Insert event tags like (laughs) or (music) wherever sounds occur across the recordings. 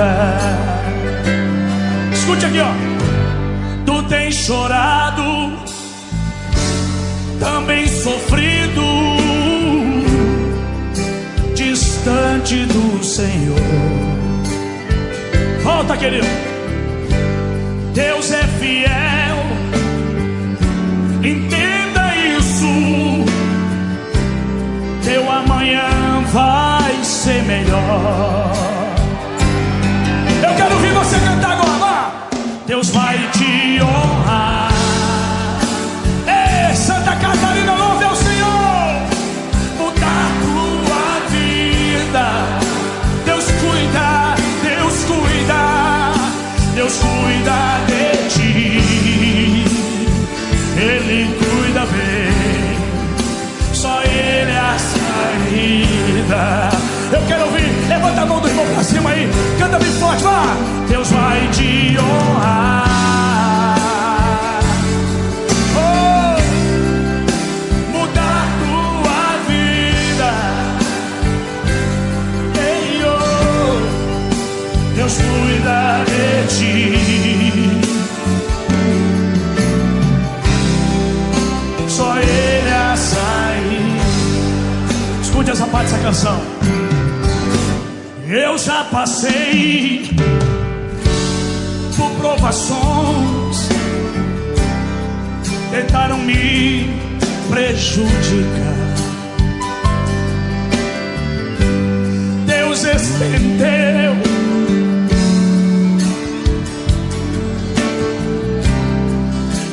vida. Escute aqui, ó. Tu tens chorado, também sofrido, distante do Senhor. Volta, querido. Deus é fiel. Entenda isso. Teu amanhã vai ser melhor. Canção. Eu já passei por provações, tentaram me prejudicar. Deus estendeu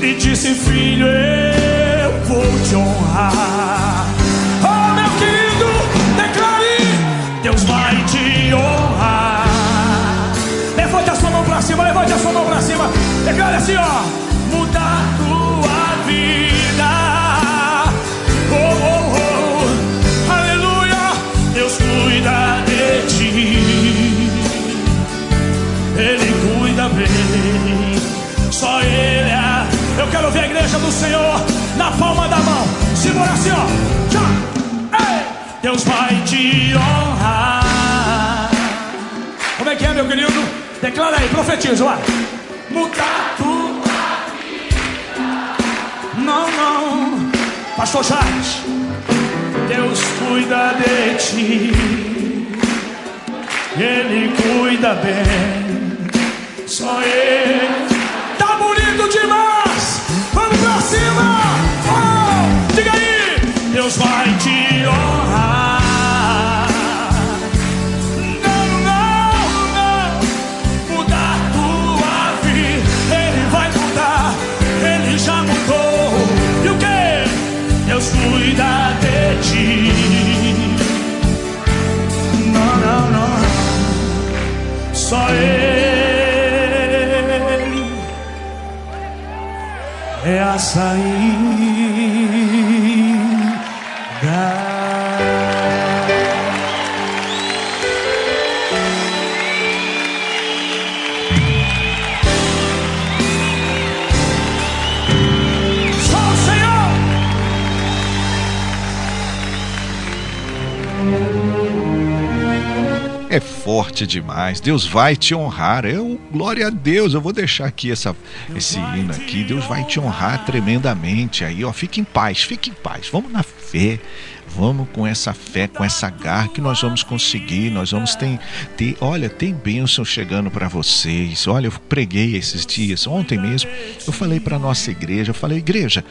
e disse: Filho, eu vou te honrar. Declare assim: ó, mudar tua vida. Oh, oh, oh, aleluia. Deus cuida de ti. Ele cuida bem. Só Ele é. Eu quero ver a igreja do Senhor na palma da mão. Segura assim, ó. Tchau. Ei! Deus vai te honrar. Como é que é, meu querido? Declara aí, profetiza, vai. Pastor Charles. Deus cuida de ti. Ele cuida bem. Só Ele. Tá bonito demais. Vamos pra cima. Oh, diga aí. Deus vai te honrar. Cuida de ti. Não, não, não. Só Ele é a saída. Forte demais. Deus vai te honrar. Eu, glória a Deus. Eu vou deixar aqui essa, esse hino aqui. Deus vai te honrar tremendamente. Aí, ó, fique em paz, fique em paz. Vamos na fé. Vamos com essa fé, com essa garra que nós vamos conseguir. Nós vamos ter, ter olha, tem bênção chegando para vocês. Olha, eu preguei esses dias, ontem mesmo. Eu falei para nossa igreja, eu falei, igreja,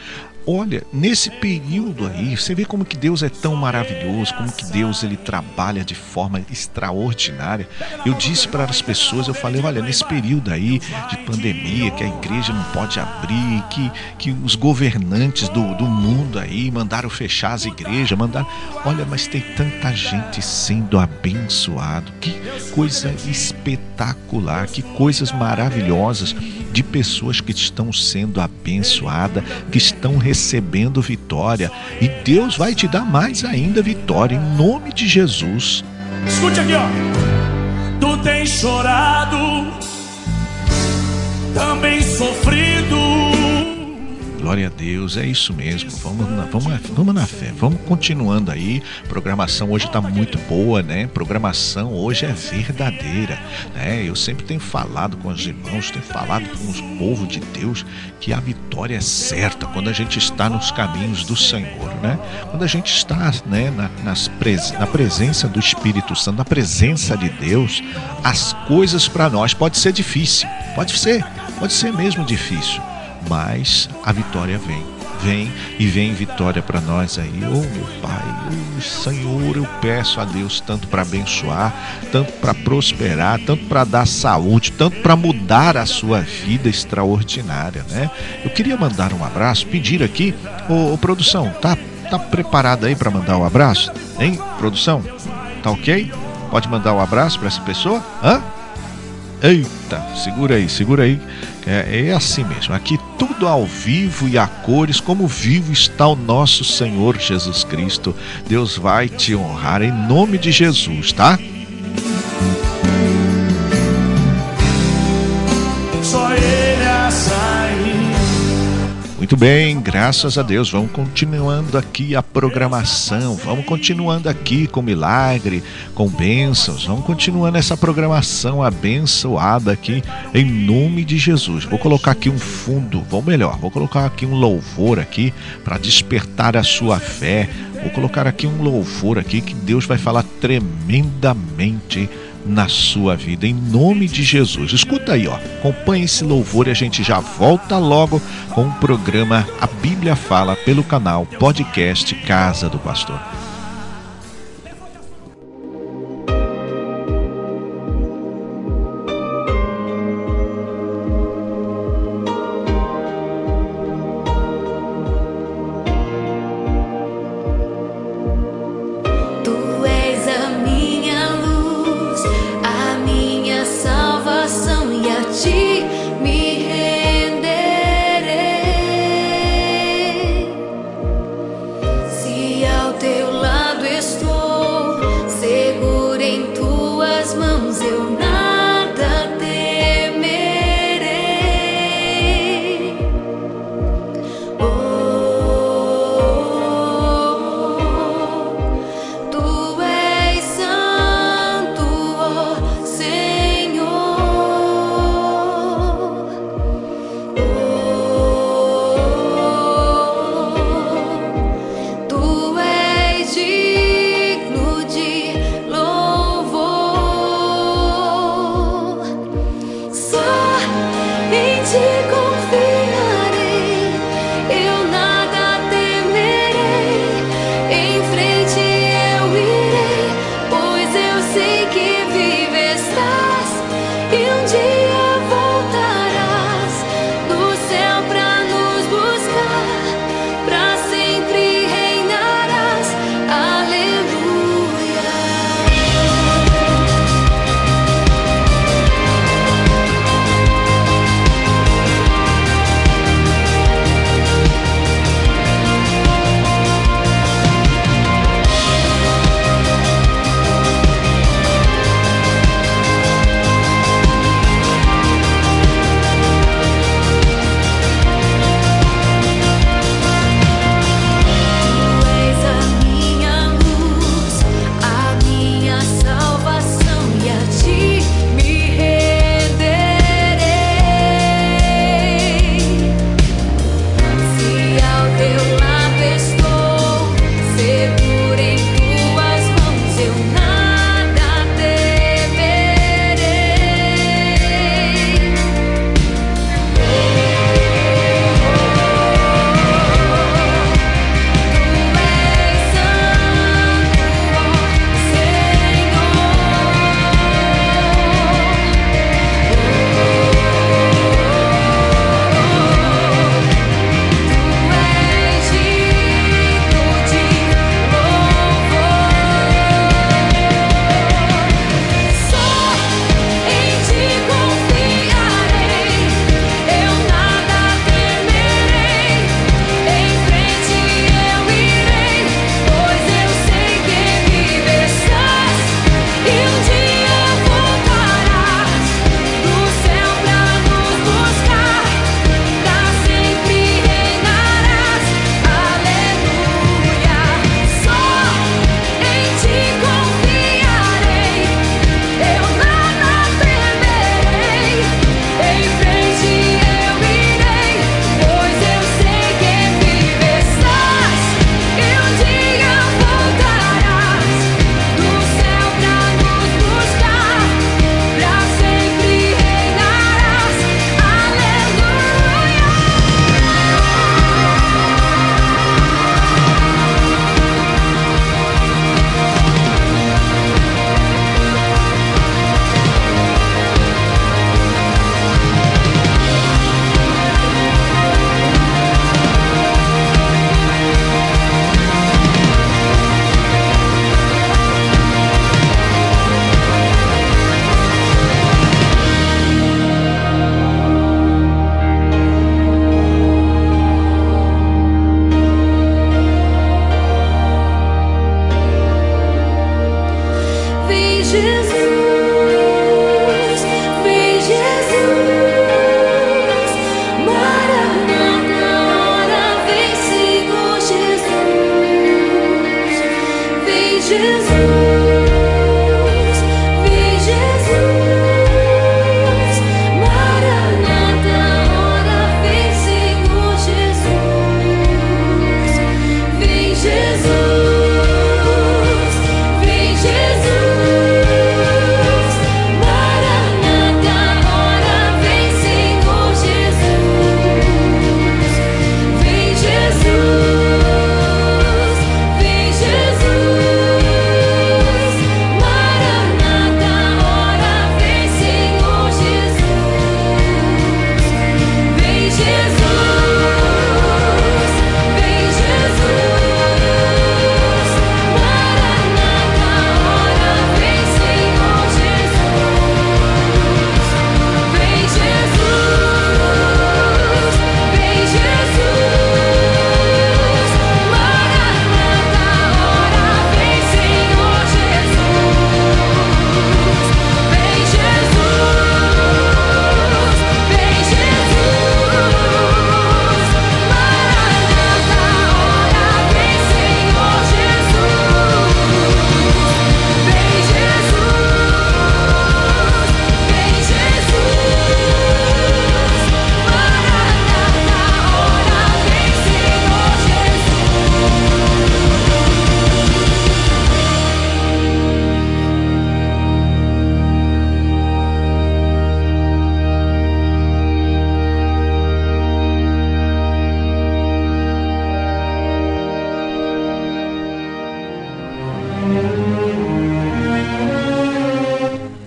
olha, nesse período aí, você vê como que Deus é tão maravilhoso, como que Deus ele trabalha de forma extraordinária. Eu disse para as pessoas, eu falei, olha, nesse período aí de pandemia, que a igreja não pode abrir, que, que os governantes do, do mundo aí mandaram fechar as igrejas, mandaram. Olha, mas tem tanta gente sendo abençoado. Que coisa espetacular, que coisas maravilhosas de pessoas que estão sendo abençoadas, que estão recebendo vitória. E Deus vai te dar mais ainda vitória, em nome de Jesus. Escute aqui, ó. Tu tens chorado, também sofrido, glória a Deus, é isso mesmo. Vamos na, vamos, vamos na fé, vamos continuando aí. Programação hoje está muito boa, né? Programação hoje é verdadeira, né? Eu sempre tenho falado com os irmãos, tenho falado com os povos de Deus que a vitória é certa quando a gente está nos caminhos do Senhor, né? Quando a gente está, né, na, nas pres, na presença do Espírito Santo, na presença de Deus, as coisas para nós pode ser difícil, pode ser, pode ser mesmo difícil mas a vitória vem. Vem e vem vitória para nós aí. Oh, meu Pai, oh, Senhor, eu peço a Deus tanto para abençoar, tanto para prosperar, tanto para dar saúde, tanto para mudar a sua vida extraordinária, né? Eu queria mandar um abraço, pedir aqui, ô, produção, tá, tá preparada aí para mandar um abraço? Hein, produção? Tá ok? Pode mandar um abraço para essa pessoa? Hã? Eita, segura aí, segura aí. É, é, assim mesmo. Aqui tudo ao vivo e a cores, como vivo está o nosso Senhor Jesus Cristo. Deus vai te honrar em nome de Jesus, tá? Muito bem, graças a Deus. Vamos continuando aqui a programação. Vamos continuando aqui com milagre, com bênçãos. Vamos continuando essa programação abençoada aqui em nome de Jesus. Vou colocar aqui um fundo, vou melhor, vou colocar aqui um louvor aqui para despertar a sua fé. Vou colocar aqui um louvor aqui que Deus vai falar tremendamente na sua vida, em nome de Jesus. Escuta aí, ó. Acompanhe esse louvor e a gente já volta logo com o programa A Bíblia Fala pelo canal Podcast Casa do Pastor.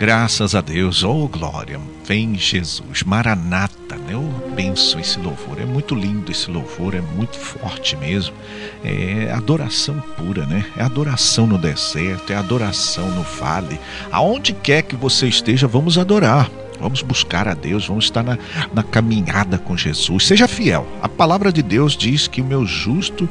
Graças a Deus, oh glória, vem Jesus, Maranata, né? Eu benço esse louvor, é muito lindo esse louvor, é muito forte mesmo, é adoração pura, né? É adoração no deserto, é adoração no vale, aonde quer que você esteja, vamos adorar. Vamos buscar a Deus, vamos estar na, na caminhada com Jesus. Seja fiel. A palavra de Deus diz que o meu justo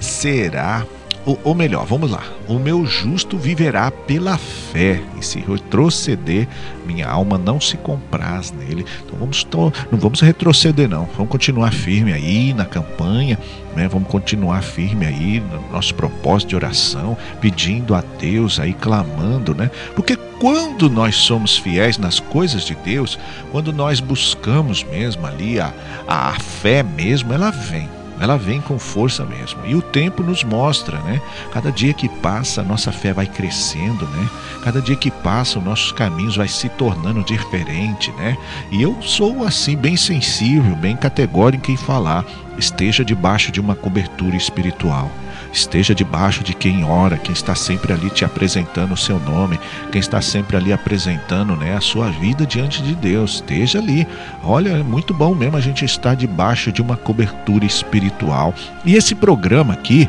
será ou, ou, melhor, vamos lá. O meu justo viverá pela fé, e se retroceder, minha alma não se compraz nele. Então vamos não vamos retroceder não. Vamos continuar firme aí na campanha, né? Vamos continuar firme aí no nosso propósito de oração, pedindo a Deus aí clamando, né? Porque quando nós somos fiéis nas coisas de Deus, quando nós buscamos mesmo ali a, a fé mesmo, ela vem ela vem com força mesmo. E o tempo nos mostra, né? Cada dia que passa, a nossa fé vai crescendo, né? Cada dia que passa, os nossos caminhos vai se tornando diferente, né? E eu sou assim bem sensível, bem categórico em falar, esteja debaixo de uma cobertura espiritual esteja debaixo de quem ora, quem está sempre ali te apresentando o seu nome, quem está sempre ali apresentando né, a sua vida diante de Deus. Esteja ali. Olha, é muito bom mesmo a gente estar debaixo de uma cobertura espiritual. E esse programa aqui,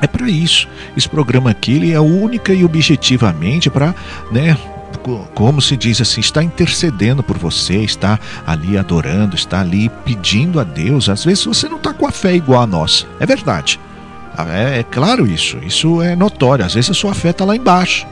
é para isso. Esse programa aqui ele é única e objetivamente para, né, como se diz assim, está intercedendo por você, está ali adorando, está ali pedindo a Deus. Às vezes você não está com a fé igual a nossa, é verdade. É, é claro isso, isso é notório. Às vezes a sua fé está lá embaixo.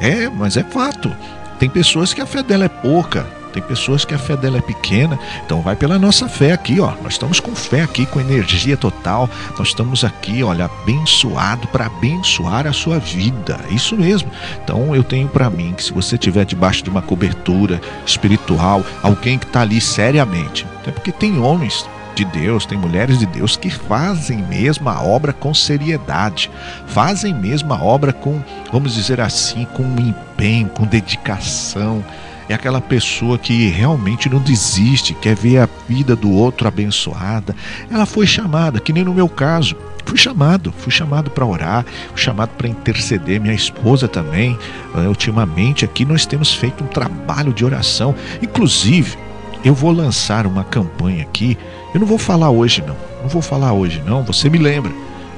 É, mas é fato. Tem pessoas que a fé dela é pouca, tem pessoas que a fé dela é pequena, então vai pela nossa fé aqui, ó. Nós estamos com fé aqui, com energia total. Nós estamos aqui, olha, abençoado para abençoar a sua vida. É isso mesmo. Então eu tenho para mim que se você estiver debaixo de uma cobertura espiritual, alguém que está ali seriamente, até porque tem homens de Deus, tem mulheres de Deus que fazem mesmo a obra com seriedade, fazem mesmo a obra com, vamos dizer assim, com empenho, com dedicação. É aquela pessoa que realmente não desiste, quer ver a vida do outro abençoada. Ela foi chamada, que nem no meu caso. Fui chamado, fui chamado para orar, fui chamado para interceder. Minha esposa também. Eh, ultimamente aqui nós temos feito um trabalho de oração. Inclusive, eu vou lançar uma campanha aqui eu não vou falar hoje, não. Não vou falar hoje, não. Você me lembra.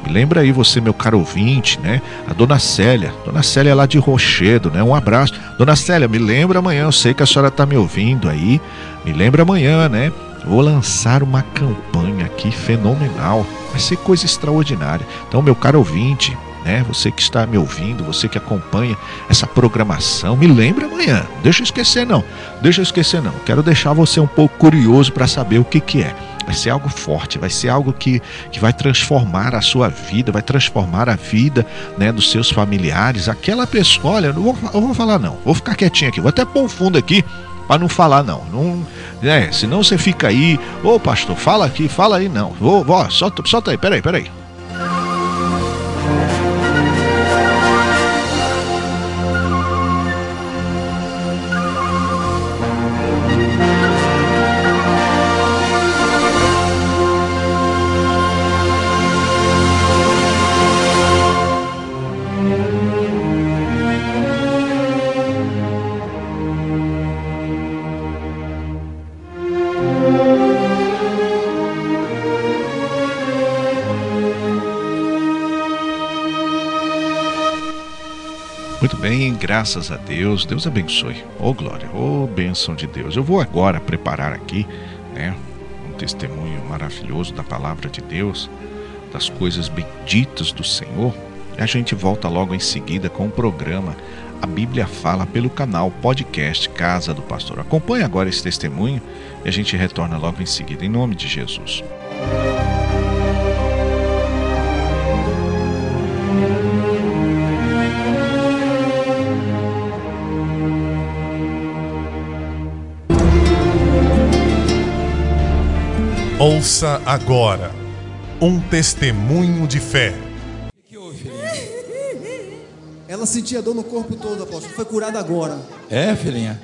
Me lembra aí você, meu caro ouvinte, né? A dona Célia. Dona Célia é lá de Rochedo, né? Um abraço. Dona Célia, me lembra amanhã. Eu sei que a senhora está me ouvindo aí. Me lembra amanhã, né? Vou lançar uma campanha aqui fenomenal. Vai ser coisa extraordinária. Então, meu caro ouvinte, né? Você que está me ouvindo, você que acompanha essa programação, me lembre amanhã. Deixa eu esquecer não. Deixa eu esquecer não. Quero deixar você um pouco curioso para saber o que que é. Vai ser algo forte, vai ser algo que, que vai transformar a sua vida, vai transformar a vida né, dos seus familiares. Aquela pessoa, olha, não vou, eu vou falar não, vou ficar quietinho aqui, vou até pôr um fundo aqui para não falar não. não é, senão você fica aí, ô pastor, fala aqui, fala aí não. Vou, vou, solta, solta aí, peraí, peraí. Graças a Deus. Deus abençoe. Oh glória, oh bênção de Deus. Eu vou agora preparar aqui, né, um testemunho maravilhoso da palavra de Deus, das coisas benditas do Senhor. E a gente volta logo em seguida com o programa A Bíblia Fala pelo canal podcast Casa do Pastor. Acompanhe agora esse testemunho e a gente retorna logo em seguida, em nome de Jesus. Ouça agora um testemunho de fé. O que houve? Ela sentia dor no corpo todo, apóstolo. Foi curada agora. É, filhinha?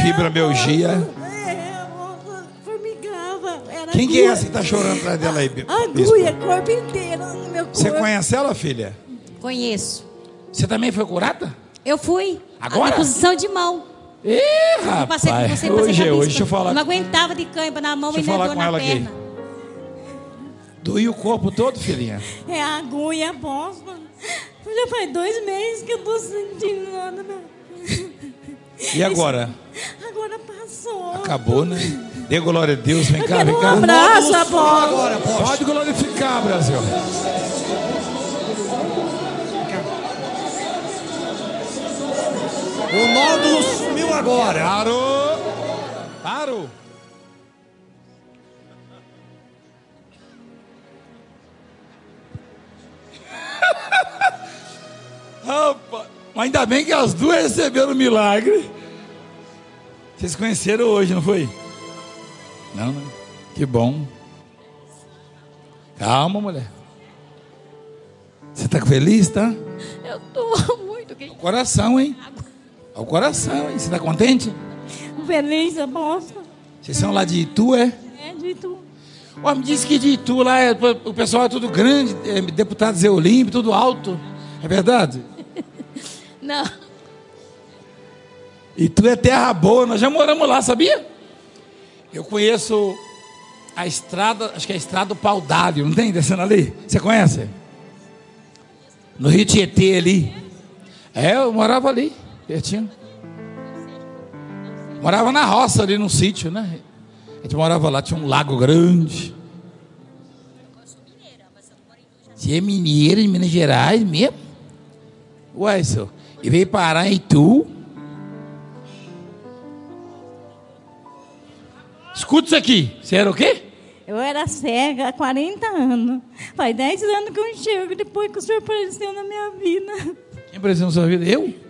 Fibromialgia. formigava. Era Quem que é essa que tá chorando atrás dela aí? Agulha, corpo inteiro no meu corpo. Você conhece ela, filha? Conheço. Você também foi curada? Eu fui. A Agora? posição de mão. Ih, passei rapaz. você, passei Hoje é hoje. Deixa eu falar. Não aguentava de cãibra na mão e falar dor na ela aqui. perna. Doía o corpo todo, filhinha. É a agulha, bosta. Já faz dois meses que eu tô sentindo nada. né? E agora? Agora passou. Acabou, né? Dê glória a Deus. Vem cá, vem um cá. abraço. Agora, apóstolo. Pode glorificar, Brasil. O nódulo sumiu agora. Parou! Parou! (laughs) Mas ainda bem que as duas receberam o milagre. Vocês conheceram hoje, não foi? Não, né? Que bom. Calma, mulher. Você tá feliz, tá? Eu tô (laughs) muito o coração, hein? É o coração, hein? Você tá contente? feliz, apóstolo. Vocês são lá de Itu, é? É de tudo. Ó, me disse que de Itu lá é- o pessoal é tudo grande, é, deputado Zé Olímpio, tudo alto. É verdade? (laughs) Não. Itu é terra boa, nós já moramos lá, sabia? Eu conheço a estrada, acho que é a estrada do Pau d'Alho, não tem? Descendo ali? Você conhece? No Rio Tietê ali. É, eu morava ali, pertinho. Morava na roça ali num sítio, né? A gente morava lá, tinha um lago grande. Você é mineiro de Minas Gerais mesmo? Ué, senhor. E veio parar em Itu. Escuta isso aqui. Você era o quê? Eu era cega há 40 anos. Faz 10 anos que eu enxergo depois que o senhor apareceu na minha vida. Quem apareceu na sua vida? Eu?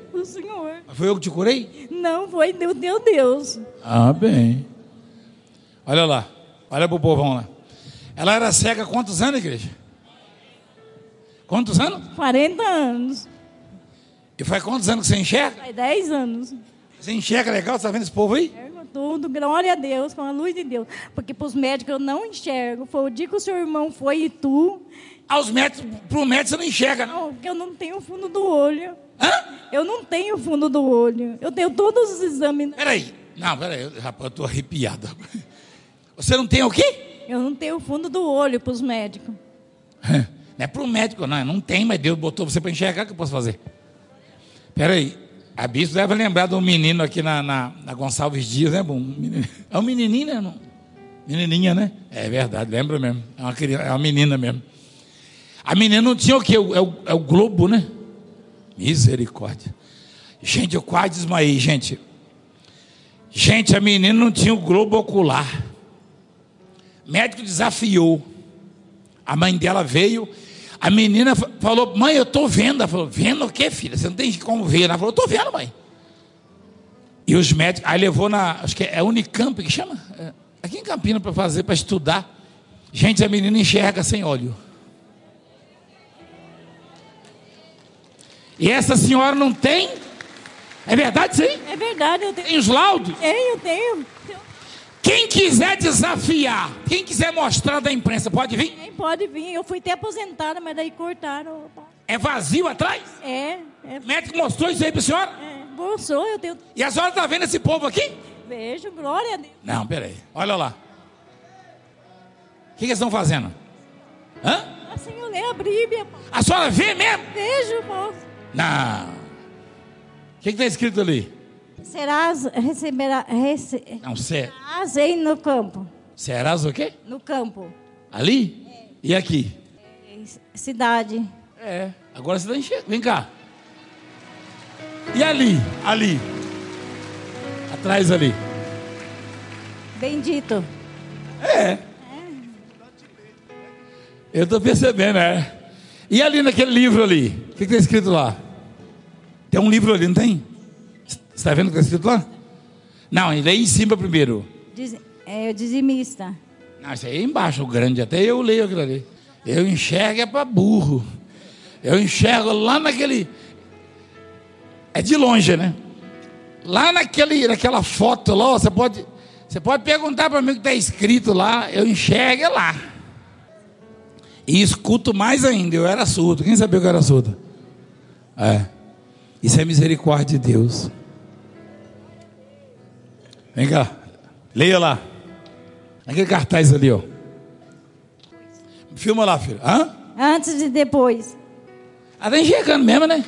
Foi eu que te curei? Não foi Deus, deu Deus. Ah, bem. Olha lá. Olha pro povão lá. Ela era cega há quantos anos, igreja? Quantos anos? 40 anos. E faz quantos anos que você enxerga? Faz 10 anos. Você enxerga legal? Você tá vendo esse povo aí? Enxergo tudo, glória a Deus, com a luz de Deus. Porque para os médicos eu não enxergo. Foi o dia que o seu irmão foi e tu. Aos médicos, pro médico você não enxerga, não. Não, porque eu não tenho fundo do olho. Hã? Eu não tenho fundo do olho. Eu tenho todos os exames. Peraí. Não, peraí. Rapaz, eu tô arrepiado. Você não tem o quê? Eu não tenho fundo do olho para os médicos. Não é pro médico, não. Não tem, mas Deus botou você para enxergar. O que eu posso fazer? Peraí. A bispo deve lembrar de um menino aqui na, na, na Gonçalves Dias, né? Um menino- É um menininho, né? Menininha, né? É verdade, lembra mesmo. É uma, criança, é uma menina mesmo. A menina não tinha o quê? O- É o, é o globo, né? Misericórdia. Gente, eu quase desmaiei, gente. Gente, a menina não tinha o globo ocular. médico desafiou. A mãe dela veio. A menina fa- falou: Mãe, eu estou vendo. Ela falou: Vendo o quê, filha? Você não tem como ver. Ela falou: Estou vendo, mãe. E os médicos. Aí levou na. Acho que é Unicamp que chama? É, aqui em Campinas para fazer, para estudar. Gente, a menina enxerga sem olho. E essa senhora não tem? É verdade isso aí? É verdade, eu tenho. Tem os laudos? Tenho, eu tenho. Quem quiser desafiar, quem quiser mostrar da imprensa, pode vir? Pode vir. Eu fui até aposentada, mas daí cortaram. É vazio atrás? É, é, O médico mostrou isso aí para a senhora? é. Gostou, eu tenho. E a senhora está vendo esse povo aqui? Beijo, glória a Deus. Não, peraí. Olha lá. O que, que eles estão fazendo? Hã? Assim eu leio a Bíblia. A senhora vê mesmo? Beijo, moço. Não. O que está escrito ali? Serás, receberá, rece, Não, cé. serás no campo. Serás o quê? No campo. Ali? E aqui? Cidade. É. Agora você está enxergando. Vem cá. E ali? Ali. Atrás ali. Bendito. Eu estou percebendo, é. E ali naquele livro ali? O que está escrito lá? Tem um livro ali, não tem? Você está vendo o que está escrito lá? Não, e aí em cima primeiro. Diz, é o dizimista. Não, isso aí é embaixo, o grande. Até eu leio aquilo ali. Eu enxergo é para burro. Eu enxergo lá naquele. É de longe, né? Lá naquele, naquela foto lá, você pode, você pode perguntar para mim o que está escrito lá. Eu enxergo é lá. E escuto mais ainda. Eu era surdo. Quem sabia que eu era surdo? É. Isso é misericórdia de Deus. Vem cá, leia lá. Aquele cartaz ali, ó. Filma lá, filho. Hã? Antes e depois. Ah, tá enxergando mesmo, né?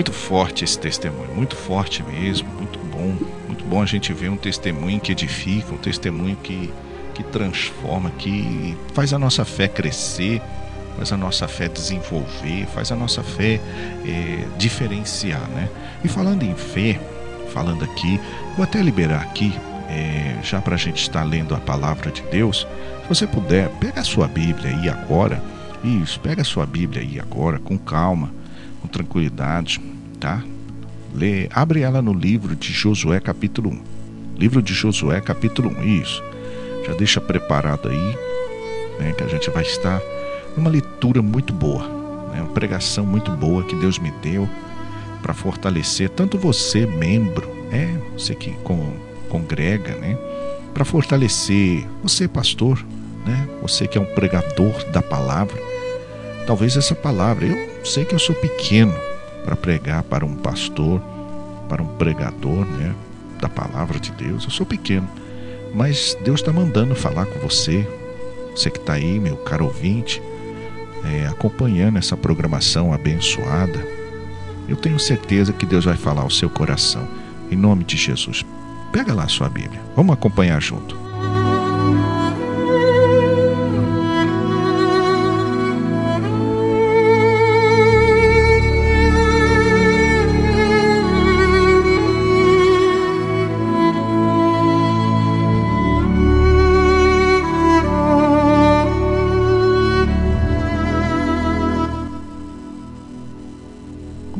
Muito forte esse testemunho, muito forte mesmo, muito bom. Muito bom a gente ver um testemunho que edifica, um testemunho que, que transforma, que faz a nossa fé crescer, faz a nossa fé desenvolver, faz a nossa fé eh, diferenciar, né? E falando em fé, falando aqui, vou até liberar aqui, eh, já para a gente estar lendo a palavra de Deus. Se você puder, pega a sua Bíblia aí agora. Isso, pega a sua Bíblia aí agora, com calma com tranquilidade, tá? Lê, abre ela no livro de Josué capítulo 1. Livro de Josué capítulo 1, isso. Já deixa preparado aí, né, que a gente vai estar numa leitura muito boa, né, uma pregação muito boa que Deus me deu para fortalecer tanto você, membro, é, você que con congrega, né, para fortalecer você, pastor, né, você que é um pregador da palavra. Talvez essa palavra, eu sei que eu sou pequeno para pregar para um pastor, para um pregador, né, da palavra de Deus. Eu sou pequeno, mas Deus está mandando falar com você, você que está aí, meu caro ouvinte, é, acompanhando essa programação abençoada. Eu tenho certeza que Deus vai falar ao seu coração, em nome de Jesus. Pega lá a sua Bíblia, vamos acompanhar junto.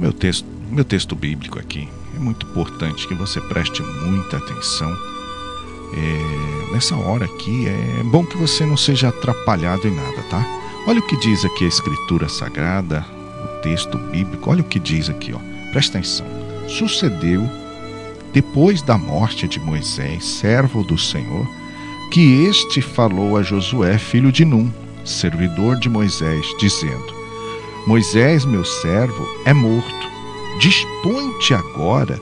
Meu texto, meu texto bíblico aqui é muito importante que você preste muita atenção. É, nessa hora aqui é bom que você não seja atrapalhado em nada, tá? Olha o que diz aqui a Escritura Sagrada, o texto bíblico. Olha o que diz aqui, ó. Presta atenção. Sucedeu depois da morte de Moisés, servo do Senhor, que este falou a Josué, filho de Num, servidor de Moisés, dizendo: Moisés, meu servo, é morto. Dispõe-te agora,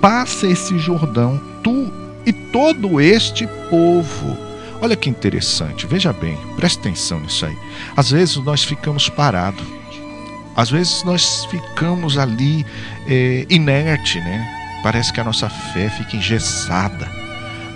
passa esse Jordão, tu e todo este povo. Olha que interessante, veja bem, preste atenção nisso aí. Às vezes nós ficamos parados, às vezes nós ficamos ali é, inerte, né? Parece que a nossa fé fica engessada.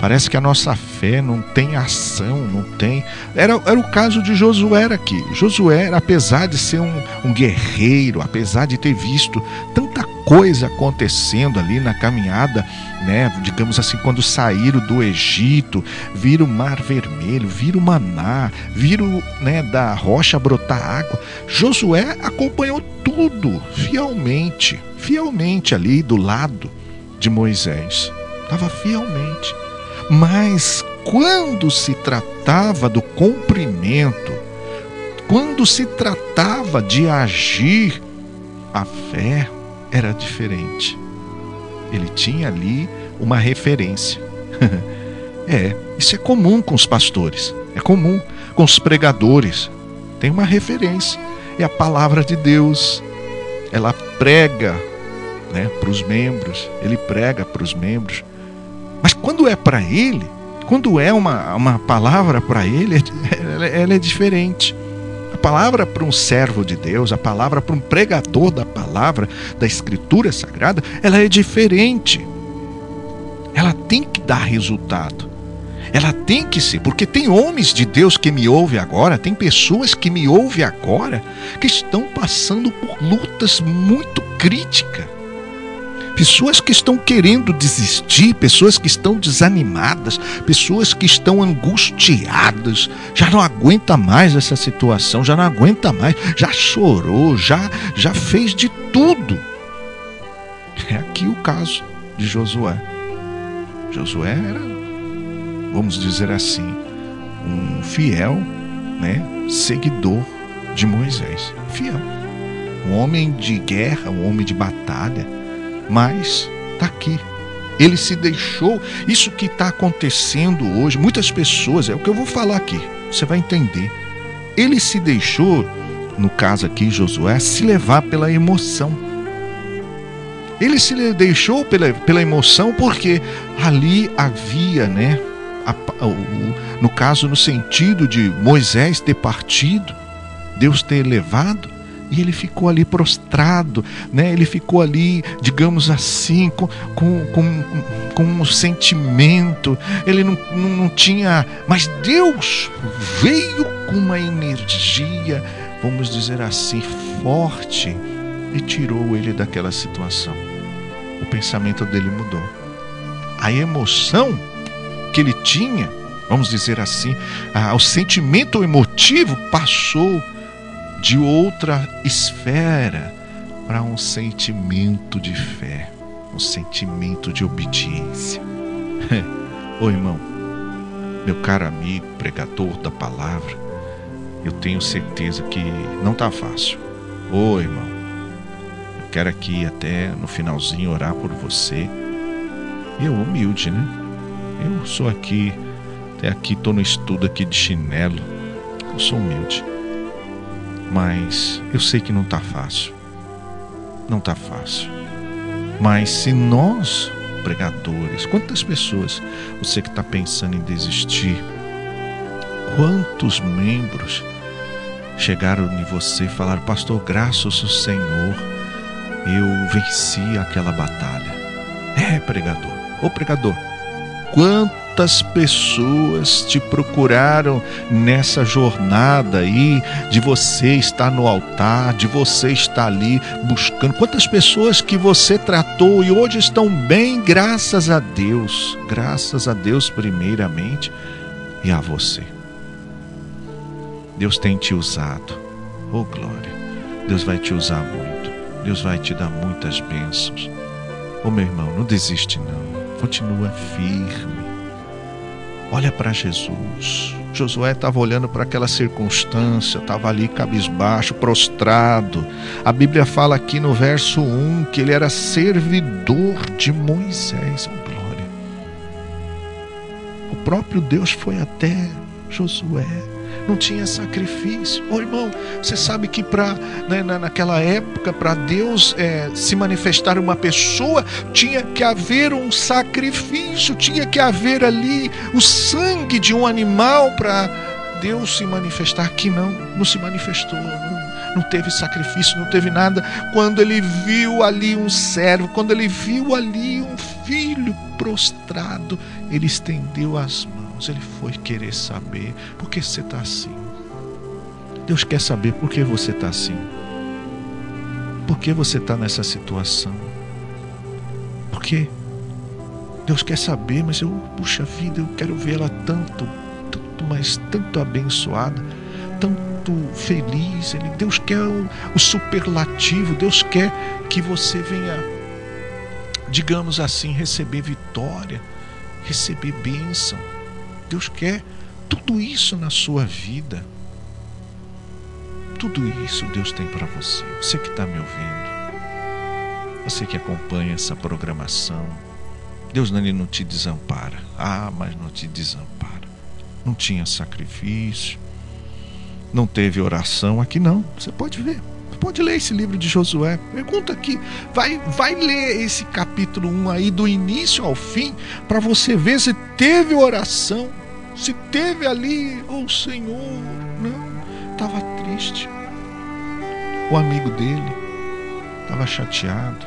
Parece que a nossa fé não tem ação, não tem. Era, era o caso de Josué aqui. Josué, apesar de ser um, um guerreiro, apesar de ter visto tanta coisa acontecendo ali na caminhada, né? Digamos assim, quando saíram do Egito, viram o mar vermelho, viram o maná, viram né, da rocha brotar água. Josué acompanhou tudo fielmente, fielmente ali do lado de Moisés. Estava fielmente. Mas quando se tratava do cumprimento, quando se tratava de agir, a fé era diferente. Ele tinha ali uma referência. (laughs) é, isso é comum com os pastores, é comum com os pregadores. Tem uma referência. É a palavra de Deus. Ela prega né, para os membros, ele prega para os membros. Quando é para ele, quando é uma, uma palavra para ele, (laughs) ela é diferente. A palavra para um servo de Deus, a palavra para um pregador da palavra, da Escritura Sagrada, ela é diferente. Ela tem que dar resultado. Ela tem que ser, porque tem homens de Deus que me ouvem agora, tem pessoas que me ouvem agora, que estão passando por lutas muito críticas pessoas que estão querendo desistir, pessoas que estão desanimadas, pessoas que estão angustiadas, já não aguenta mais essa situação, já não aguenta mais, já chorou, já já fez de tudo. É aqui o caso de Josué. Josué era, vamos dizer assim, um fiel, né, seguidor de Moisés. Fiel. Um homem de guerra, um homem de batalha, mas está aqui. Ele se deixou. Isso que está acontecendo hoje, muitas pessoas, é o que eu vou falar aqui, você vai entender. Ele se deixou, no caso aqui, Josué, se levar pela emoção. Ele se deixou pela, pela emoção porque ali havia, né? A, o, no caso, no sentido de Moisés ter partido, Deus ter levado, e ele ficou ali prostrado, né? ele ficou ali, digamos assim, com, com, com, com um sentimento, ele não, não, não tinha. Mas Deus veio com uma energia, vamos dizer assim, forte e tirou ele daquela situação. O pensamento dele mudou. A emoção que ele tinha, vamos dizer assim, o sentimento emotivo passou de outra esfera para um sentimento de fé, um sentimento de obediência. (laughs) Ô irmão, meu caro amigo, pregador da palavra, eu tenho certeza que não está fácil. Ô irmão, eu quero aqui até no finalzinho orar por você. Eu humilde, né? Eu sou aqui, até aqui estou no estudo aqui de chinelo. Eu sou humilde. Mas eu sei que não está fácil. Não está fácil. Mas se nós, pregadores, quantas pessoas você que está pensando em desistir, quantos membros chegaram em você e falaram, pastor, graças ao Senhor, eu venci aquela batalha. É, pregador. Ô pregador, quantas pessoas te procuraram nessa jornada aí de você estar no altar, de você estar ali buscando. Quantas pessoas que você tratou e hoje estão bem, graças a Deus. Graças a Deus, primeiramente, e a você. Deus tem te usado. Oh, glória. Deus vai te usar muito. Deus vai te dar muitas bênçãos. Oh, meu irmão, não desiste não. Continua firme Olha para Jesus. Josué estava olhando para aquela circunstância, estava ali cabisbaixo, prostrado. A Bíblia fala aqui no verso 1 que ele era servidor de Moisés. Oh, glória. O próprio Deus foi até Josué não tinha sacrifício. Ô irmão, você sabe que para né, naquela época, para Deus é, se manifestar uma pessoa, tinha que haver um sacrifício, tinha que haver ali o sangue de um animal para Deus se manifestar. Aqui não, não se manifestou. Não, não teve sacrifício, não teve nada. Quando ele viu ali um servo, quando ele viu ali um filho prostrado, ele estendeu as irmãos, ele foi querer saber por que você está assim. Deus quer saber por que você está assim. Por que você está nessa situação? Por quê? Deus quer saber, mas eu, puxa vida, eu quero vê-la tanto, tanto, mas tanto abençoada, tanto feliz. Ele, Deus quer o, o superlativo, Deus quer que você venha, digamos assim, receber vitória, receber bênção. Deus quer tudo isso na sua vida. Tudo isso Deus tem para você. Você que está me ouvindo, você que acompanha essa programação, Deus não, não te desampara. Ah, mas não te desampara. Não tinha sacrifício, não teve oração. Aqui não. Você pode ver. Pode ler esse livro de Josué. Pergunta aqui. Vai, vai ler esse capítulo 1 aí do início ao fim para você ver se teve oração se teve ali, oh Senhor, não, estava triste. O amigo dele estava chateado.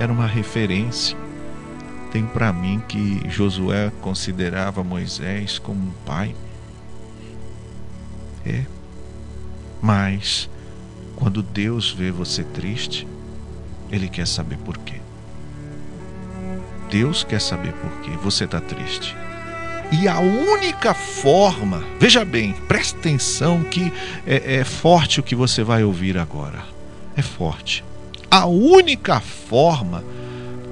Era uma referência. Tem para mim que Josué considerava Moisés como um pai. É. Mas quando Deus vê você triste, ele quer saber por quê. Deus quer saber por quê você está triste. E a única forma, veja bem, preste atenção que é, é forte o que você vai ouvir agora. É forte. A única forma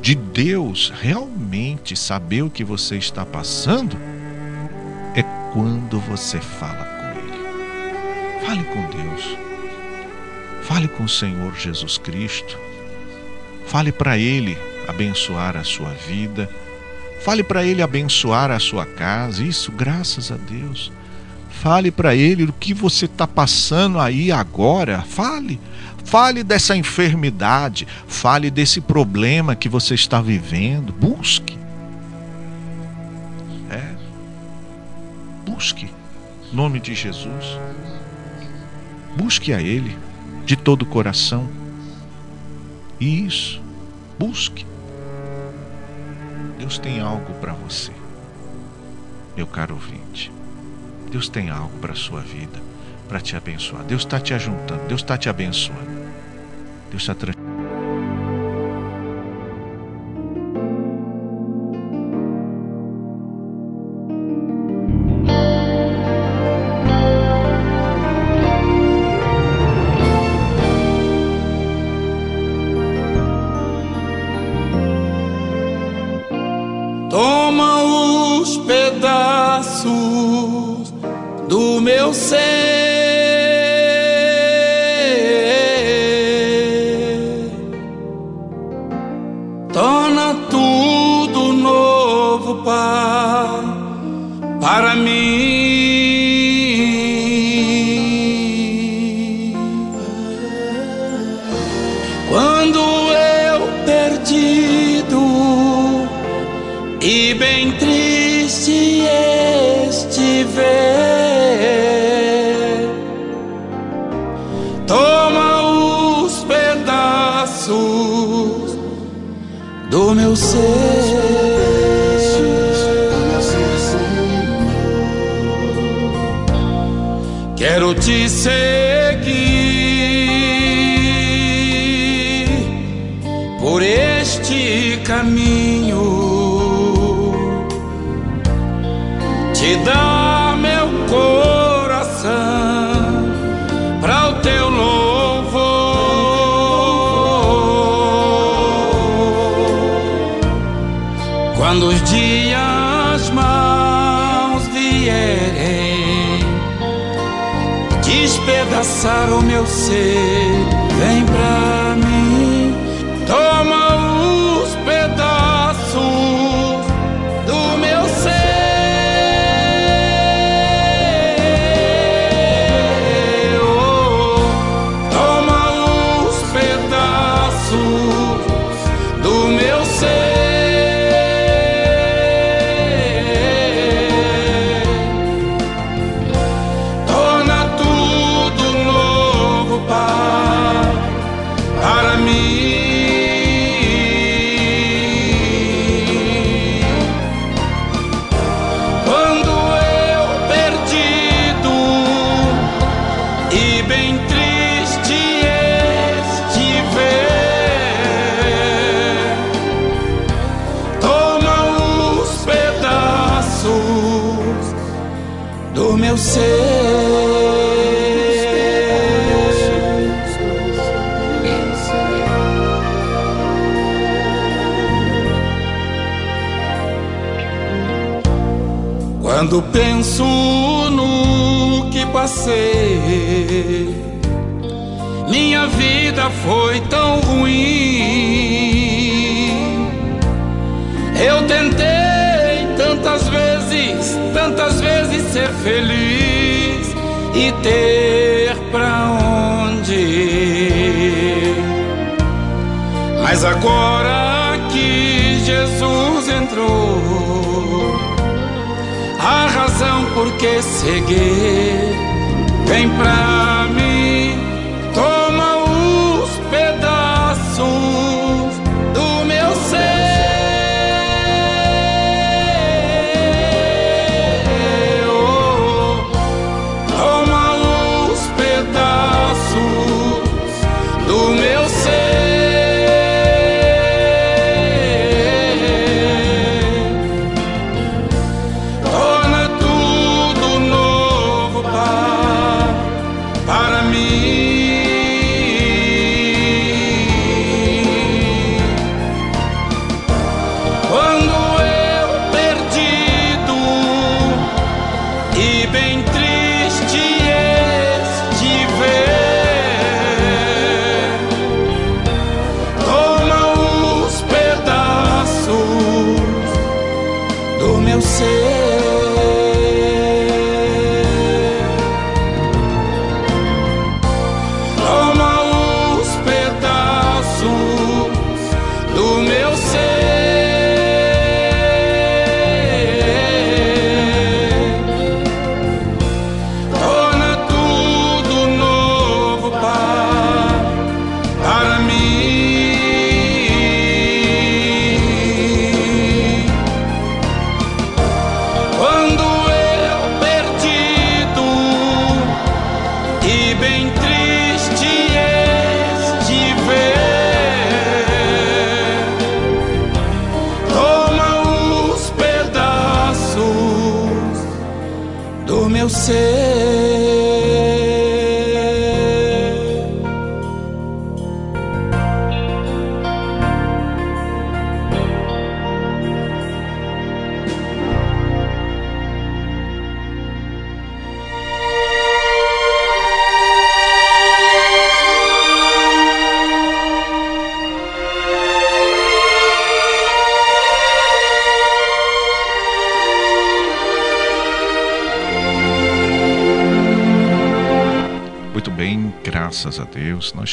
de Deus realmente saber o que você está passando é quando você fala com Ele. Fale com Deus. Fale com o Senhor Jesus Cristo. Fale para Ele abençoar a sua vida. Fale para Ele abençoar a sua casa. Isso, graças a Deus. Fale para Ele o que você está passando aí agora. Fale. Fale dessa enfermidade. Fale desse problema que você está vivendo. Busque. É. Busque. Nome de Jesus. Busque a Ele de todo o coração. Isso. Busque. Deus tem algo para você, meu caro ouvinte. Deus tem algo para a sua vida, para te abençoar. Deus está te ajuntando, Deus está te abençoando. Deus está tra... Torna tudo novo Pai, para mim. Quando penso no que passei, minha vida foi tão ruim. Eu tentei tantas vezes, tantas vezes ser feliz e ter pra onde ir. Mas agora por que seguir? Vem pra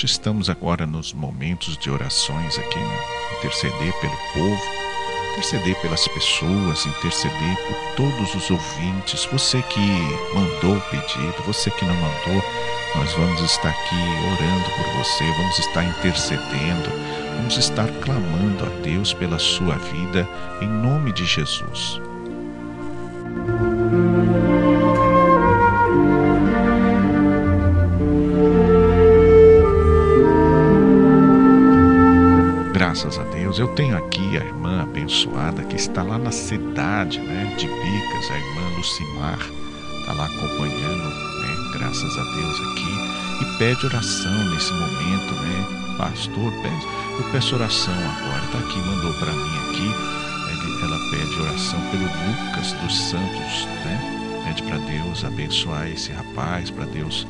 estamos agora nos momentos de orações aqui, né? interceder pelo povo, interceder pelas pessoas, interceder por todos os ouvintes. Você que mandou o pedido, você que não mandou, nós vamos estar aqui orando por você, vamos estar intercedendo, vamos estar clamando a Deus pela sua vida, em nome de Jesus. Abençoada que está lá na cidade né, de Bicas, a irmã Lucimar, está lá acompanhando, né, graças a Deus aqui, e pede oração nesse momento, né? Pastor, pede, eu peço oração agora, está aqui, mandou para mim aqui, ela pede oração pelo Lucas dos Santos, né? Pede para Deus abençoar esse rapaz, para Deus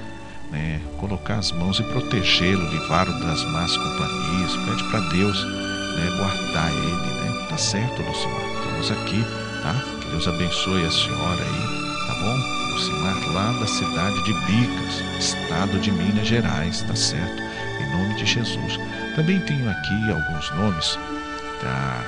né, colocar as mãos e protegê-lo, livrá-lo das más companhias, pede para Deus né, guardar ele? Tá certo, Lucimar? Estamos aqui, tá? Que Deus abençoe a senhora aí, tá bom? Lucimar lá da cidade de Bicas, estado de Minas Gerais, tá certo? Em nome de Jesus. Também tenho aqui alguns nomes da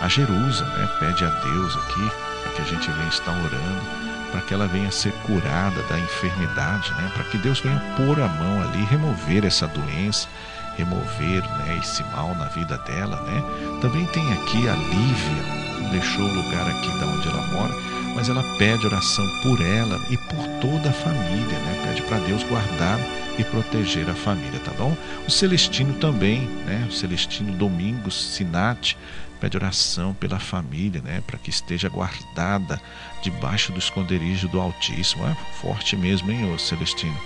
a Jerusa, né? Pede a Deus aqui para que a gente venha estar orando, para que ela venha ser curada da enfermidade, né? Para que Deus venha pôr a mão ali, remover essa doença, remover, né, esse mal na vida dela, né? Também tem aqui a Lívia, deixou o lugar aqui da onde ela mora, mas ela pede oração por ela e por toda a família, né? Pede para Deus guardar e proteger a família, tá bom? O Celestino também, né? O Celestino Domingos Sinati pede oração pela família, né? Para que esteja guardada debaixo do esconderijo do Altíssimo. É forte mesmo, hein, ô Celestino?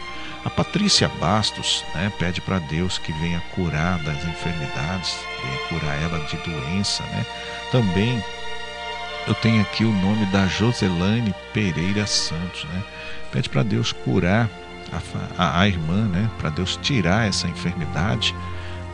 A Patrícia Bastos né, pede para Deus que venha curar das enfermidades, venha curar ela de doença. Né? Também eu tenho aqui o nome da Joselane Pereira Santos. Né? Pede para Deus curar a, a, a irmã, né? para Deus tirar essa enfermidade,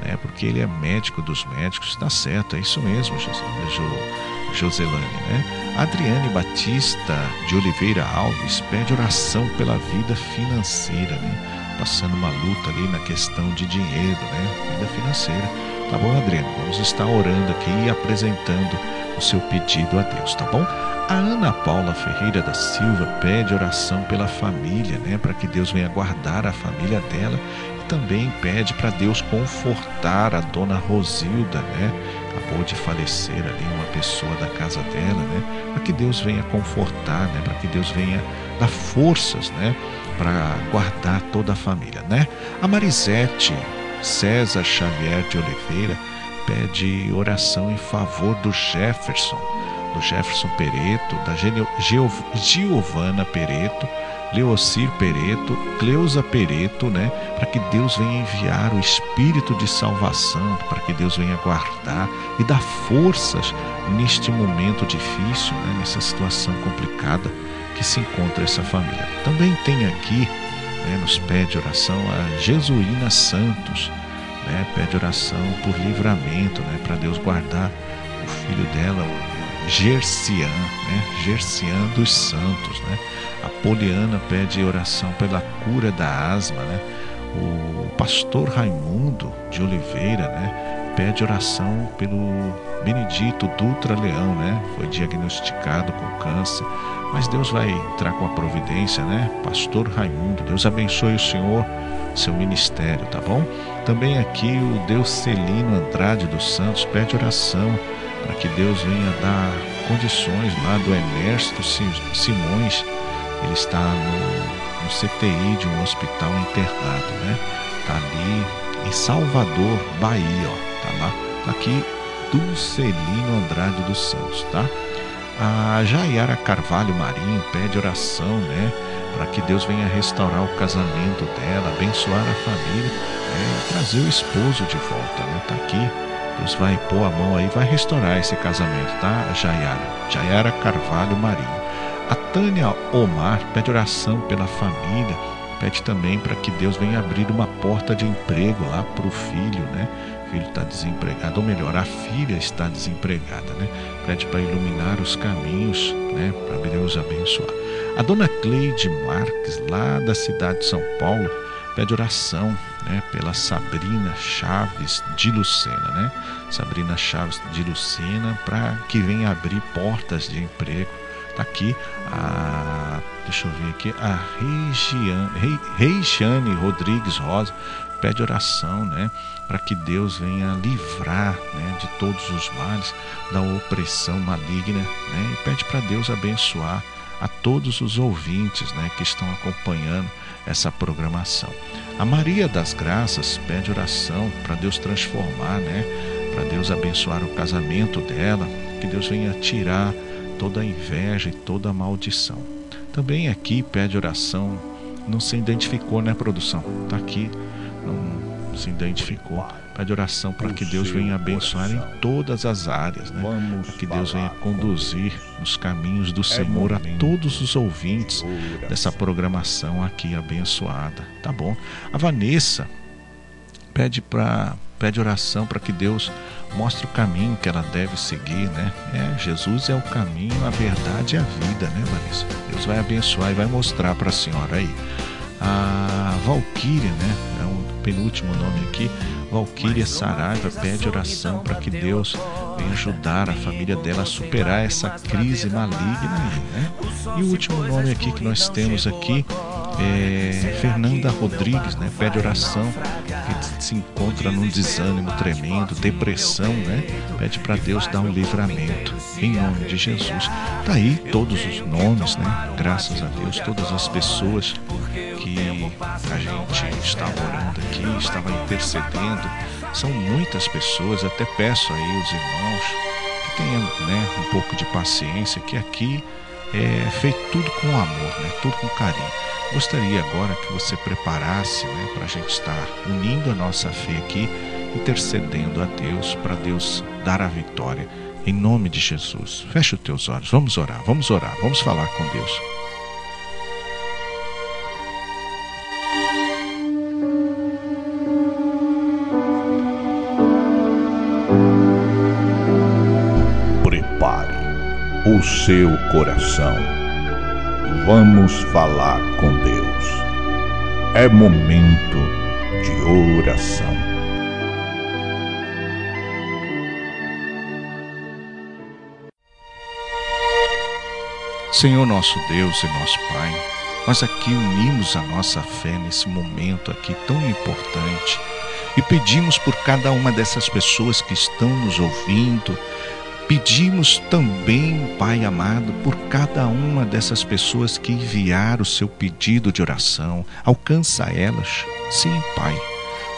né? porque Ele é médico dos médicos. Está certo, é isso mesmo, José, Jo- Joselane. Né? Adriane Batista de Oliveira Alves pede oração pela vida financeira, né? passando uma luta ali na questão de dinheiro, né? vida financeira. Tá bom, Adriane? Vamos estar orando aqui e apresentando o seu pedido a Deus, tá bom? A Ana Paula Ferreira da Silva pede oração pela família, né? Para que Deus venha guardar a família dela e também pede para Deus confortar a dona Rosilda, né? Acabou de falecer ali uma pessoa da casa dela, né? Para que Deus venha confortar, né? Para que Deus venha dar forças, né? Para guardar toda a família, né? A Marisete César Xavier de Oliveira pede oração em favor do Jefferson, do Jefferson Pereto, da Giovana Pereto, Leocir Pereto, Cleusa Pereto, né? Para que Deus venha enviar o espírito de salvação, para que Deus venha guardar e dar forças neste momento difícil, né? nessa situação complicada que se encontra essa família. Também tem aqui, né, nos pede oração a Jesuína Santos, né? Pede oração por livramento, né? Para Deus guardar o filho dela, o Gercian, né? Gercian dos Santos, né? A Poliana pede oração pela cura da asma, né? O pastor Raimundo de Oliveira, né? Pede oração pelo Benedito Dutra Leão, né? Foi diagnosticado com câncer, mas Deus vai entrar com a providência, né? Pastor Raimundo, Deus abençoe o senhor, seu ministério, tá bom? Também aqui o Deus Celino Andrade dos Santos pede oração para que Deus venha dar condições lá do Ernesto Simões. Ele está no, no CTI de um hospital internado, né? Tá ali em Salvador, Bahia, ó. Tá lá. Tá aqui Dulcelino Andrade dos Santos, tá? A Jaiara Carvalho Marinho pede oração, né? Para que Deus venha restaurar o casamento dela, abençoar a família né? e trazer o esposo de volta, né? Tá aqui. Deus vai pôr a mão aí, vai restaurar esse casamento, tá? Jaiara. Jaiara Carvalho Marinho. A Tânia Omar pede oração pela família, pede também para que Deus venha abrir uma porta de emprego lá para o filho, né? filho está desempregado, ou melhor, a filha está desempregada, né? Pede para iluminar os caminhos, né? Para Deus abençoar. A dona Cleide Marques, lá da cidade de São Paulo, pede oração, né? Pela Sabrina Chaves de Lucena, né? Sabrina Chaves de Lucena, para que venha abrir portas de emprego. Tá aqui a, deixa eu ver aqui, a Regiane Rodrigues Rosa pede oração, né? Para que Deus venha livrar né, de todos os males, da opressão maligna, né? E pede para Deus abençoar a todos os ouvintes né, que estão acompanhando essa programação. A Maria das Graças pede oração para Deus transformar, né? Para Deus abençoar o casamento dela, que Deus venha tirar toda a inveja e toda a maldição. Também aqui pede oração, não se identificou, né, produção? Está aqui não se identificou. Pede oração para que Deus venha abençoar em todas as áreas, né? Para que Deus venha conduzir nos caminhos do é Senhor a todos os ouvintes dessa programação aqui abençoada. Tá bom? A Vanessa pede para pede oração para que Deus mostre o caminho que ela deve seguir, né? É, Jesus é o caminho, a verdade e a vida, né, Vanessa? Deus vai abençoar e vai mostrar para a senhora aí. A Valquíria, né? É um penúltimo nome aqui, Valquíria Saraiva pede oração para que Deus venha ajudar a família dela a superar essa crise maligna. Né? E o último nome aqui que nós temos aqui é Fernanda Rodrigues, né? Pede oração, que se encontra num desânimo tremendo, depressão, né? Pede para Deus dar um livramento, em nome de Jesus. Tá aí todos os nomes, né? Graças a Deus, todas as pessoas que a gente estava orando aqui, estava intercedendo. São muitas pessoas, até peço aí os irmãos que tenham né, um pouco de paciência, que aqui é feito tudo com amor, né, tudo com carinho. Gostaria agora que você preparasse né, para a gente estar unindo a nossa fé aqui, intercedendo a Deus, para Deus dar a vitória. Em nome de Jesus. Feche os teus olhos. Vamos orar, vamos orar, vamos falar com Deus. o seu coração. Vamos falar com Deus. É momento de oração. Senhor nosso Deus e nosso Pai, nós aqui unimos a nossa fé nesse momento aqui tão importante e pedimos por cada uma dessas pessoas que estão nos ouvindo, Pedimos também, Pai amado, por cada uma dessas pessoas que enviaram o seu pedido de oração. Alcança elas. Sim, Pai.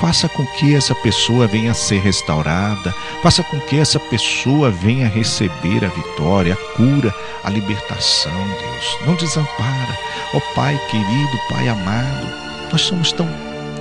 Faça com que essa pessoa venha a ser restaurada. Faça com que essa pessoa venha receber a vitória, a cura, a libertação, Deus. Não desampara. Ó oh, Pai querido, Pai amado, nós somos tão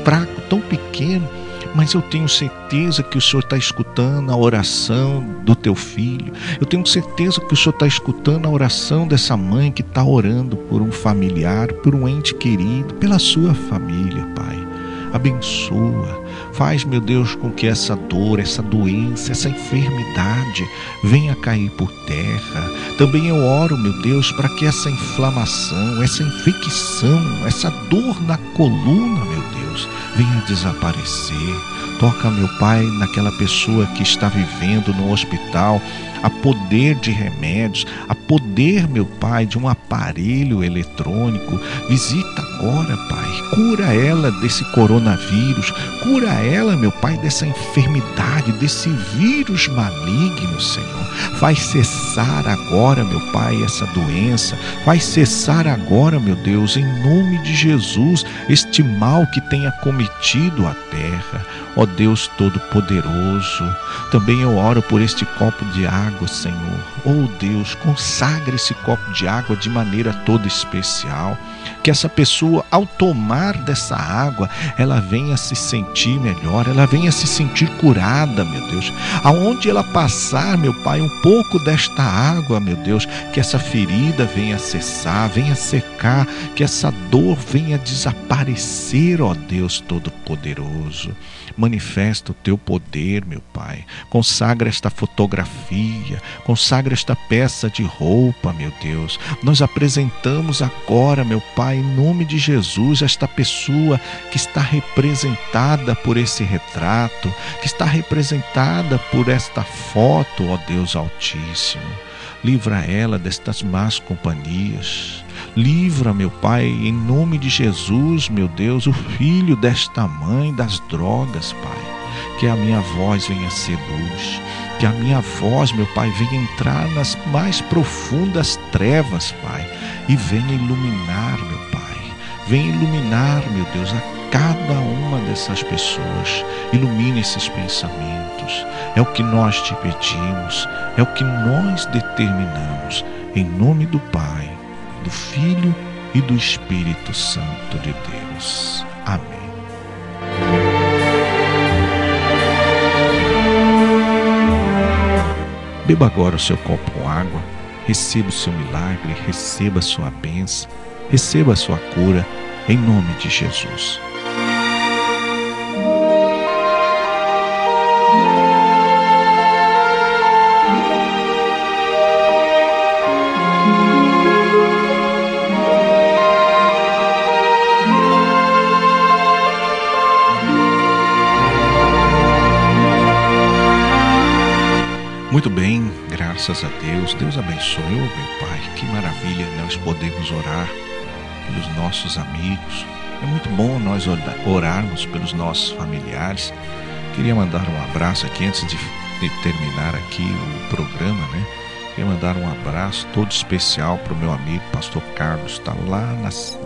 fracos, tão pequenos mas eu tenho certeza que o Senhor está escutando a oração do teu filho. Eu tenho certeza que o Senhor está escutando a oração dessa mãe que está orando por um familiar, por um ente querido, pela sua família, Pai. Abençoa. Faz, meu Deus, com que essa dor, essa doença, essa enfermidade venha cair por terra. Também eu oro, meu Deus, para que essa inflamação, essa infecção, essa dor na coluna, meu Deus, venha desaparecer. Toca, meu Pai, naquela pessoa que está vivendo no hospital, a poder de remédios, a poder, meu Pai, de um aparelho eletrônico. Visita agora, Pai. Cura ela desse coronavírus. Cura ela, meu Pai, dessa enfermidade, desse vírus maligno, Senhor. Faz cessar agora, meu Pai, essa doença. Faz cessar agora, meu Deus, em nome de Jesus, este mal que tenha cometido a terra. Ó Deus Todo-Poderoso, também eu oro por este copo de água, Senhor. Oh Deus, consagra esse copo de água de maneira toda especial. Que essa pessoa, ao tomar dessa água, ela venha se sentir melhor, ela venha se sentir curada, meu Deus. Aonde ela passar, meu Pai, um pouco desta água, meu Deus, que essa ferida venha cessar, venha secar, que essa dor venha desaparecer, ó Deus Todo-Poderoso. Manifesta o teu poder, meu Pai. Consagra esta fotografia, consagra esta peça de roupa, meu Deus. Nós apresentamos agora, meu Pai, em nome de Jesus, esta pessoa que está representada por esse retrato, que está representada por esta foto, ó Deus Altíssimo. Livra ela destas más companhias. Livra, meu Pai, em nome de Jesus, meu Deus, o filho desta mãe das drogas, Pai. Que a minha voz venha ser luz. Que a minha voz, meu Pai, venha entrar nas mais profundas trevas, Pai. E venha iluminar, meu Venha iluminar, meu Deus, a cada uma dessas pessoas. Ilumine esses pensamentos. É o que nós te pedimos, é o que nós determinamos. Em nome do Pai, do Filho e do Espírito Santo de Deus. Amém. Beba agora o seu copo com água, receba o seu milagre, receba a sua bênção, receba a sua cura, em nome de Jesus. Muito bem, graças a Deus. Deus abençoe, oh, meu Pai. Que maravilha nós podemos orar pelos nossos amigos. É muito bom nós orarmos pelos nossos familiares. Queria mandar um abraço aqui antes de, terminar aqui o programa, né? Queria mandar um abraço todo especial para o meu amigo Pastor Carlos, está lá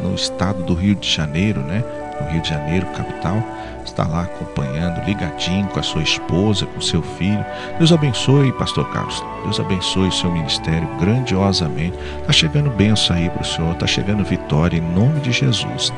no estado do Rio de Janeiro, né? No Rio de Janeiro, capital está lá acompanhando, ligadinho com a sua esposa, com seu filho. Deus abençoe, Pastor Carlos. Deus abençoe o seu ministério grandiosamente. Está chegando bênção aí para o Senhor, está chegando vitória em nome de Jesus.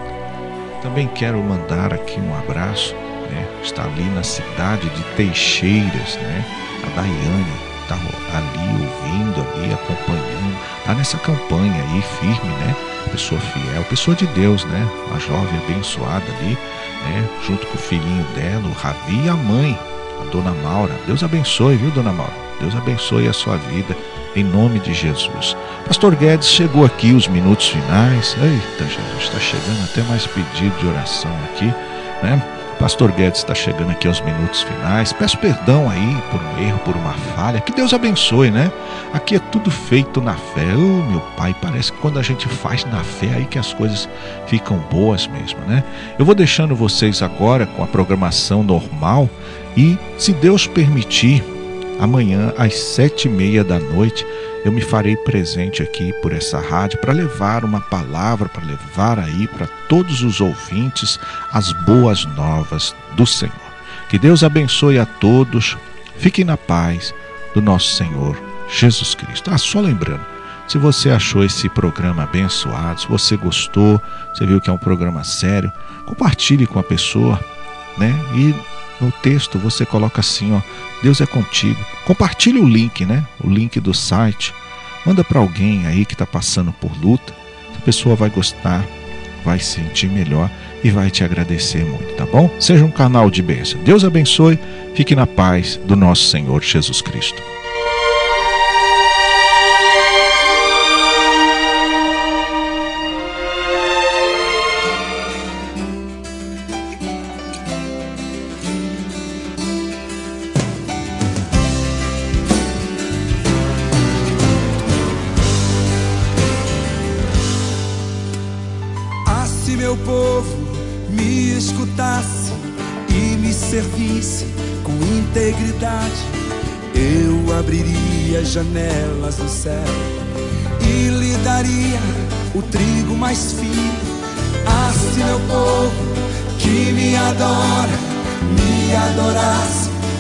Também quero mandar aqui um abraço, né? Está ali na cidade de Teixeiras, né? A Daiane está ali ouvindo, ali acompanhando, está nessa campanha aí firme, né? Pessoa fiel, pessoa de Deus, né? Uma jovem abençoada ali né? Junto com o filhinho dela, o Ravi e a mãe, a dona Maura. Deus abençoe, viu, dona Maura? Deus abençoe a sua vida, em nome de Jesus. Pastor Guedes chegou aqui os minutos finais. Eita, Jesus, está chegando até mais pedido de oração aqui, né? Pastor Guedes está chegando aqui aos minutos finais. Peço perdão aí por um erro, por uma falha. Que Deus abençoe, né? Aqui é tudo feito na fé. Oh, meu Pai, parece que quando a gente faz na fé aí que as coisas ficam boas mesmo, né? Eu vou deixando vocês agora com a programação normal e, se Deus permitir, amanhã às sete e meia da noite eu me farei presente aqui por essa rádio para levar uma palavra, para levar aí para todos os ouvintes as boas novas do Senhor. Que Deus abençoe a todos. Fiquem na paz do nosso Senhor Jesus Cristo. Ah, só lembrando, se você achou esse programa abençoado, se você gostou, você viu que é um programa sério, compartilhe com a pessoa, né? E no texto você coloca assim, ó, Deus é contigo. Compartilhe o link, né? O link do site. Manda para alguém aí que está passando por luta. A pessoa vai gostar, vai sentir melhor e vai te agradecer muito, tá bom? Seja um canal de bênção. Deus abençoe. Fique na paz do nosso Senhor Jesus Cristo.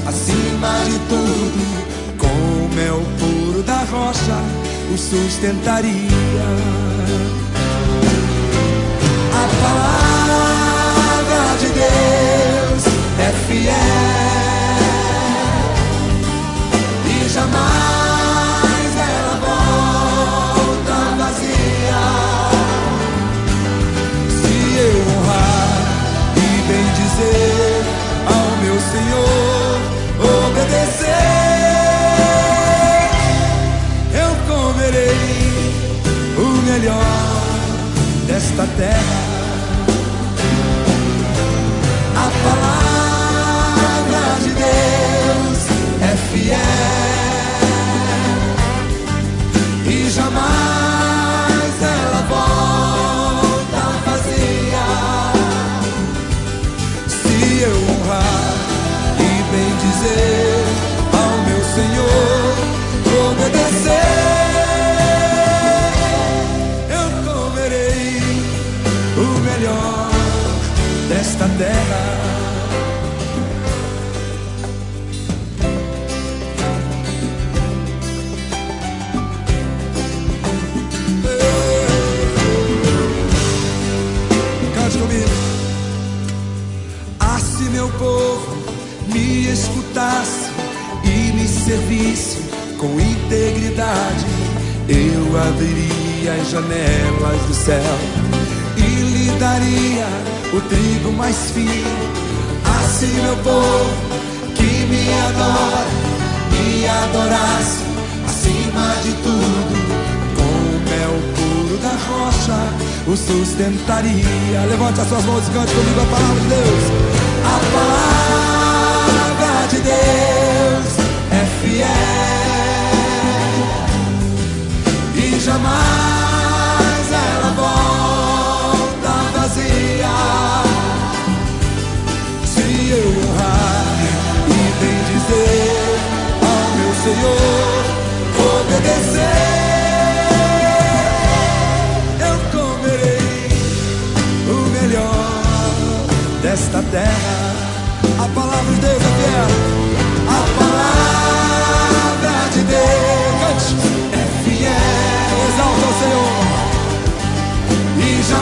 acima de tudo, como é o puro da rocha o sustentaria. A palavra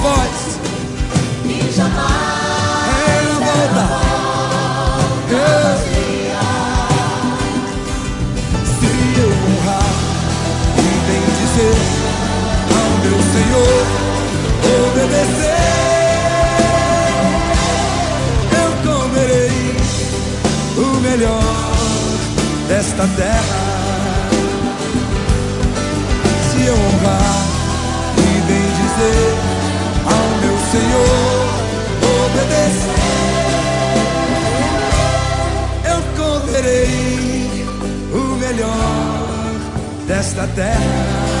voz. E jamais ela volta. Se eu honrar e bem dizer ao meu Senhor, obedecer, eu comerei o melhor desta terra. Se eu honrar e bem dizer. Senhor, obedecer. Eu correrei o melhor desta terra.